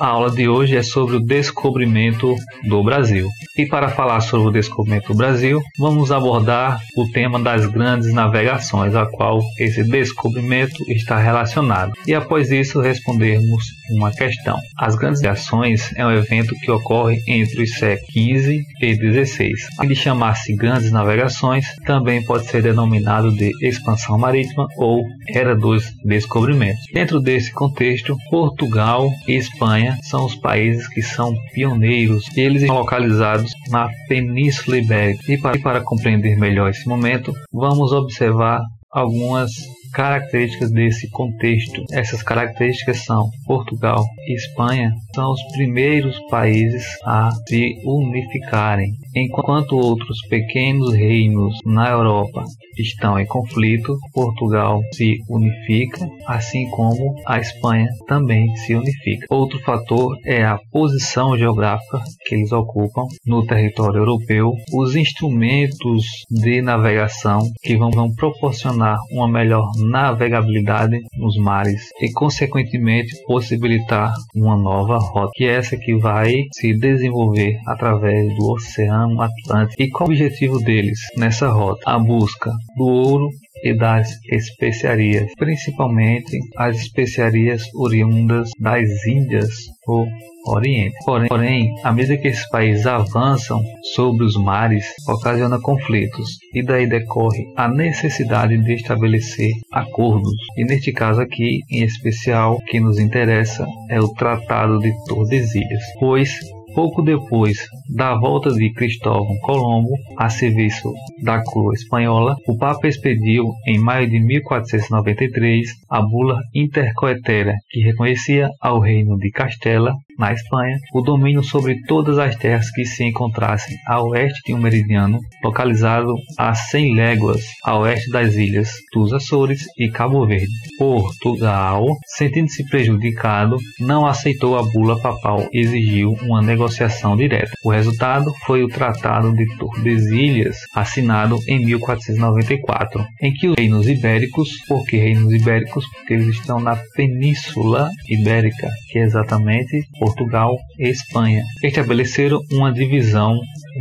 A aula de hoje é sobre o descobrimento do Brasil. E para falar sobre o descobrimento do Brasil, vamos abordar o tema das grandes navegações, a qual esse descobrimento está relacionado. E após isso, respondermos uma questão. As grandes navegações é um evento que ocorre entre os séculos XV e XVI. Além de chamar-se grandes navegações, também pode ser denominado de expansão marítima ou era dos descobrimentos. Dentro desse contexto, Portugal e Espanha são os países que são pioneiros. Eles estão localizados na Península Ibérica. E para, e para compreender melhor esse momento, vamos observar algumas características desse contexto. Essas características são Portugal e Espanha são os primeiros países a se unificarem, enquanto outros pequenos reinos na Europa estão em conflito, Portugal se unifica, assim como a Espanha também se unifica. Outro fator é a posição geográfica que eles ocupam no território europeu, os instrumentos de navegação que vão, proporcionar uma melhor navegabilidade nos mares e, consequentemente, possibilitar uma nova rota, que é essa que vai se desenvolver através do Oceano Atlântico. E qual o objetivo deles nessa rota? A busca do ouro e das especiarias, principalmente as especiarias oriundas das Índias ou Oriente. Porém, porém, à medida que esses países avançam sobre os mares, ocasiona conflitos e daí decorre a necessidade de estabelecer acordos. E neste caso aqui, em especial, o que nos interessa é o Tratado de Tordesilhas, pois Pouco depois da volta de Cristóvão Colombo a serviço da coroa espanhola, o Papa expediu, em maio de 1493, a bula intercoetera que reconhecia ao reino de Castela na Espanha, o domínio sobre todas as terras que se encontrassem a oeste de um meridiano localizado a 100 léguas a oeste das ilhas dos Açores e Cabo Verde. Portugal, sentindo-se prejudicado, não aceitou a bula papal e exigiu uma negociação direta. O resultado foi o Tratado de Tordesilhas, assinado em 1494, em que os reinos ibéricos, por que reinos ibéricos? Porque eles estão na Península Ibérica, que é exatamente Portugal e Espanha, estabeleceram uma divisão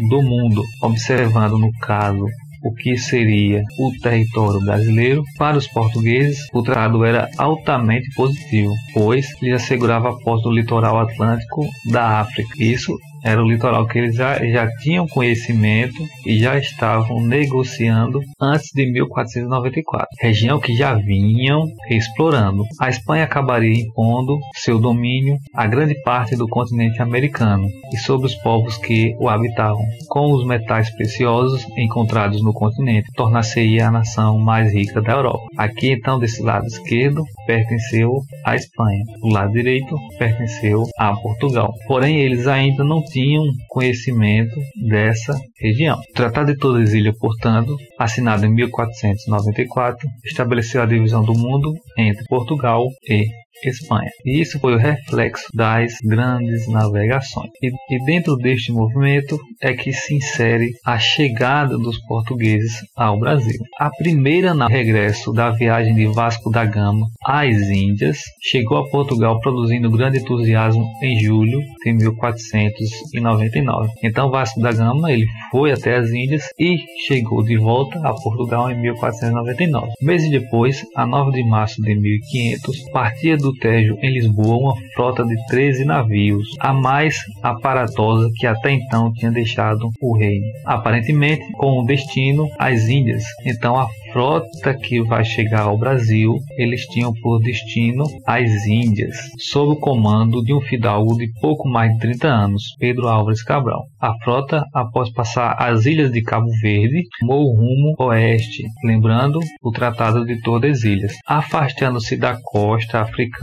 do mundo, observando no caso o que seria o território brasileiro, para os portugueses o tratado era altamente positivo, pois lhes assegurava a posse do litoral atlântico da África. Isso era o litoral que eles já, já tinham conhecimento e já estavam negociando antes de 1494, região que já vinham explorando. A Espanha acabaria impondo seu domínio a grande parte do continente americano e sobre os povos que o habitavam. Com os metais preciosos encontrados no continente, tornar-se-ia a nação mais rica da Europa. Aqui então desse lado esquerdo pertenceu à Espanha, do lado direito pertenceu a Portugal. Porém eles ainda não tinham conhecimento dessa região. O Tratado de Tordesilhas, portanto, assinado em 1494, estabeleceu a divisão do mundo entre Portugal e Espanha. E isso foi o reflexo das grandes navegações. E, e, dentro deste movimento é que se insere a chegada dos portugueses ao Brasil. A primeira no regresso da viagem de Vasco da Gama às Índias chegou a Portugal produzindo grande entusiasmo em julho de 1499. Então Vasco da Gama ele foi até as Índias e chegou de volta a Portugal em 1499. Meses depois, a 9 de março de 1500, partia do do Tejo em Lisboa uma frota de 13 navios, a mais aparatosa que até então tinha deixado o reino, aparentemente com o destino às Índias. Então a frota que vai chegar ao Brasil, eles tinham por destino as Índias, sob o comando de um fidalgo de pouco mais de 30 anos, Pedro Álvares Cabral. A frota, após passar as ilhas de Cabo Verde, tomou rumo oeste, lembrando o Tratado de Tordesilhas, afastando-se da costa africana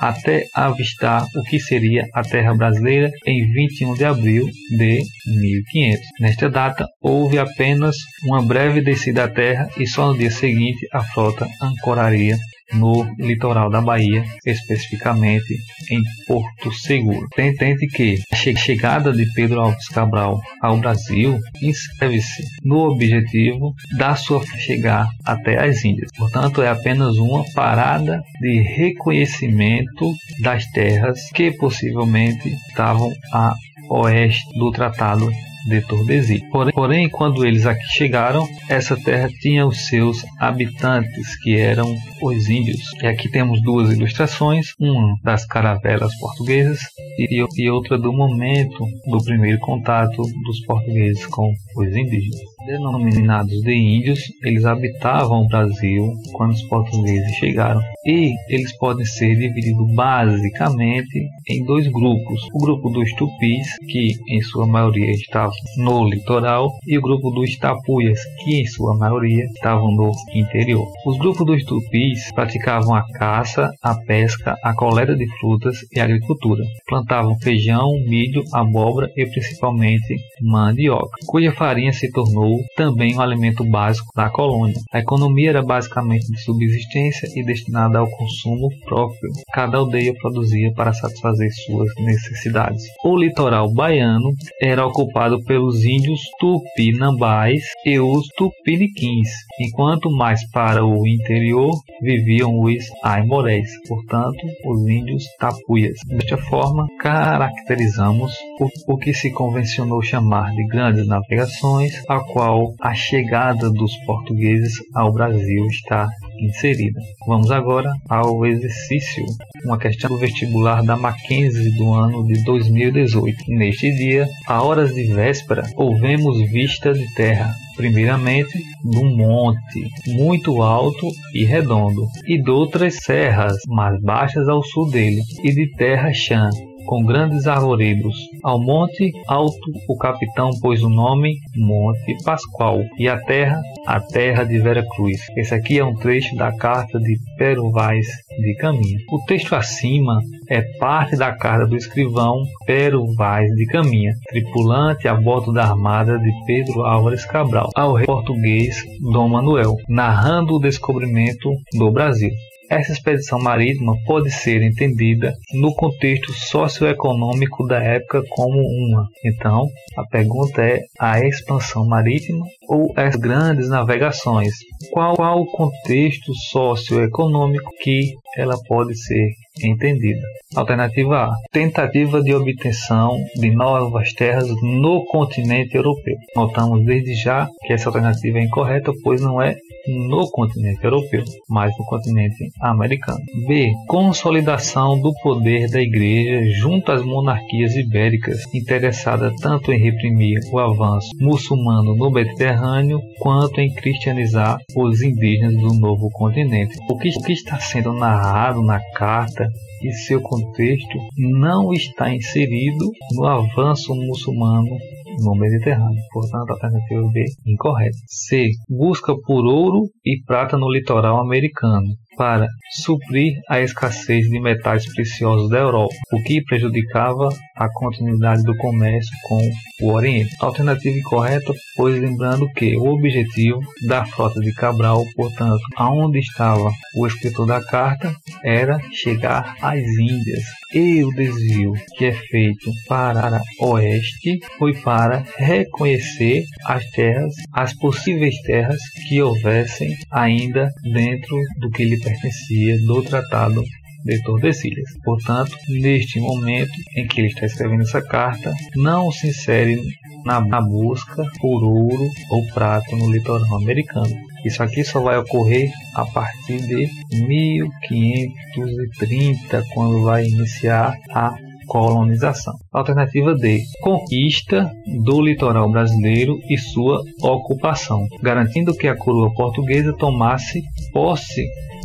até avistar o que seria a terra brasileira em 21 de abril de 1500. Nesta data, houve apenas uma breve descida à terra e só no dia seguinte a frota ancoraria no litoral da Bahia, especificamente em Porto Seguro. Entende que a chegada de Pedro Alves Cabral ao Brasil inscreve-se no objetivo da sua chegar até as Índias. Portanto, é apenas uma parada de reconhecimento das terras que possivelmente estavam a oeste do Tratado de Tordesilhas. Porém, porém, quando eles aqui chegaram, essa terra tinha os seus habitantes, que eram os índios. E aqui temos duas ilustrações, uma das caravelas portuguesas e, e outra do momento do primeiro contato dos portugueses com os indígenas denominados de índios, eles habitavam o Brasil quando os portugueses chegaram. E eles podem ser divididos basicamente em dois grupos: o grupo dos tupis, que em sua maioria estavam no litoral, e o grupo dos tapuias, que em sua maioria estavam no interior. Os grupos dos tupis praticavam a caça, a pesca, a coleta de frutas e a agricultura. Plantavam feijão, milho, abóbora e principalmente mandioca, cuja farinha se tornou também um alimento básico da colônia. A economia era basicamente de subsistência e destinada ao consumo próprio. Cada aldeia produzia para satisfazer suas necessidades. O litoral baiano era ocupado pelos índios tupinambás e os tupiniquins, enquanto mais para o interior viviam os aimorés, portanto, os índios tapuias. Desta forma, caracterizamos o, o que se convencionou chamar de grandes navegações, a qual a chegada dos portugueses ao Brasil está inserida. Vamos agora ao exercício, uma questão do vestibular da Mackenzie do ano de 2018. Neste dia, a horas de véspera, ouvemos vista de terra, primeiramente num monte muito alto e redondo, e de outras serras mais baixas ao sul dele, e de terra chã, com grandes arvoredos. Ao monte alto o capitão pôs o nome Monte Pascoal e a terra, a terra de Vera Cruz. Esse aqui é um trecho da carta de Pero Vaz de Caminha. O texto acima é parte da carta do escrivão Pero Vaz de Caminha, tripulante a bordo da armada de Pedro Álvares Cabral, ao rei português Dom Manuel, narrando o descobrimento do Brasil. Essa expedição marítima pode ser entendida no contexto socioeconômico da época como uma. Então, a pergunta é a expansão marítima ou as grandes navegações? Qual, qual o contexto socioeconômico que ela pode ser entendida? Alternativa A: tentativa de obtenção de novas terras no continente europeu. Notamos desde já que essa alternativa é incorreta, pois não é no continente europeu, mas no continente americano. B. Consolidação do poder da Igreja junto às monarquias ibéricas, interessada tanto em reprimir o avanço muçulmano no Mediterrâneo quanto em cristianizar os indígenas do novo continente. O que, o que está sendo narrado na carta e seu contexto não está inserido no avanço muçulmano no Mediterrâneo. Portanto, a alternativa B incorreta. C. Busca por ouro e prata no litoral americano para suprir a escassez de metais preciosos da Europa, o que prejudicava a continuidade do comércio com o Oriente. Alternativa incorreta, pois lembrando que o objetivo da frota de Cabral, portanto, aonde estava o escritor da carta, era chegar às Índias. E o desvio que é feito para oeste foi para reconhecer as terras, as possíveis terras que houvessem ainda dentro do que lhe pertencia do Tratado de Tordesilhas. Portanto, neste momento em que ele está escrevendo essa carta, não se insere na, busca por ouro ou prata no litoral americano. Isso aqui só vai ocorrer a partir de 1530, quando vai iniciar a colonização. Alternativa D: conquista do litoral brasileiro e sua ocupação, garantindo que a coroa portuguesa tomasse posse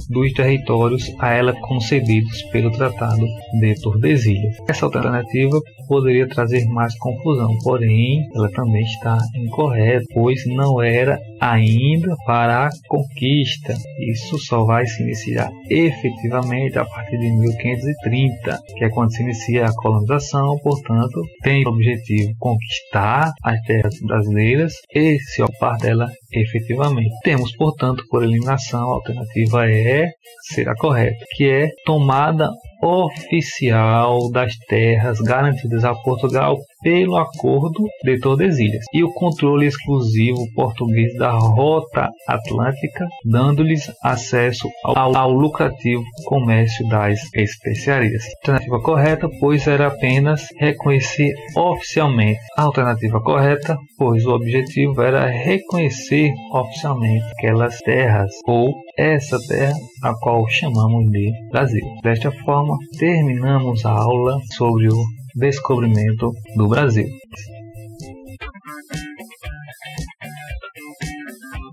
dos territórios a ela concedidos pelo Tratado de Tordesilhas. Essa alternativa poderia trazer mais confusão, porém ela também está incorreta, pois não era ainda para a conquista. Isso só vai se iniciar efetivamente a partir de 1530, que é quando se inicia a colonização, portanto, tem o objetivo conquistar as terras brasileiras e se ocupar dela efetivamente. Temos, portanto, por eliminação, a alternativa E será correta, que é tomada oficial das terras garantidas a Portugal pelo Acordo de Tordesilhas e o controle exclusivo português da rota atlântica, dando-lhes acesso ao, ao, lucrativo comércio das especiarias. Alternativa correta, pois era apenas reconhecer oficialmente. Alternativa correta, pois o objetivo era reconhecer oficialmente aquelas terras ou essa terra a qual chamamos de Brasil. Desta forma, terminamos a aula sobre o descobrimento do Brasil.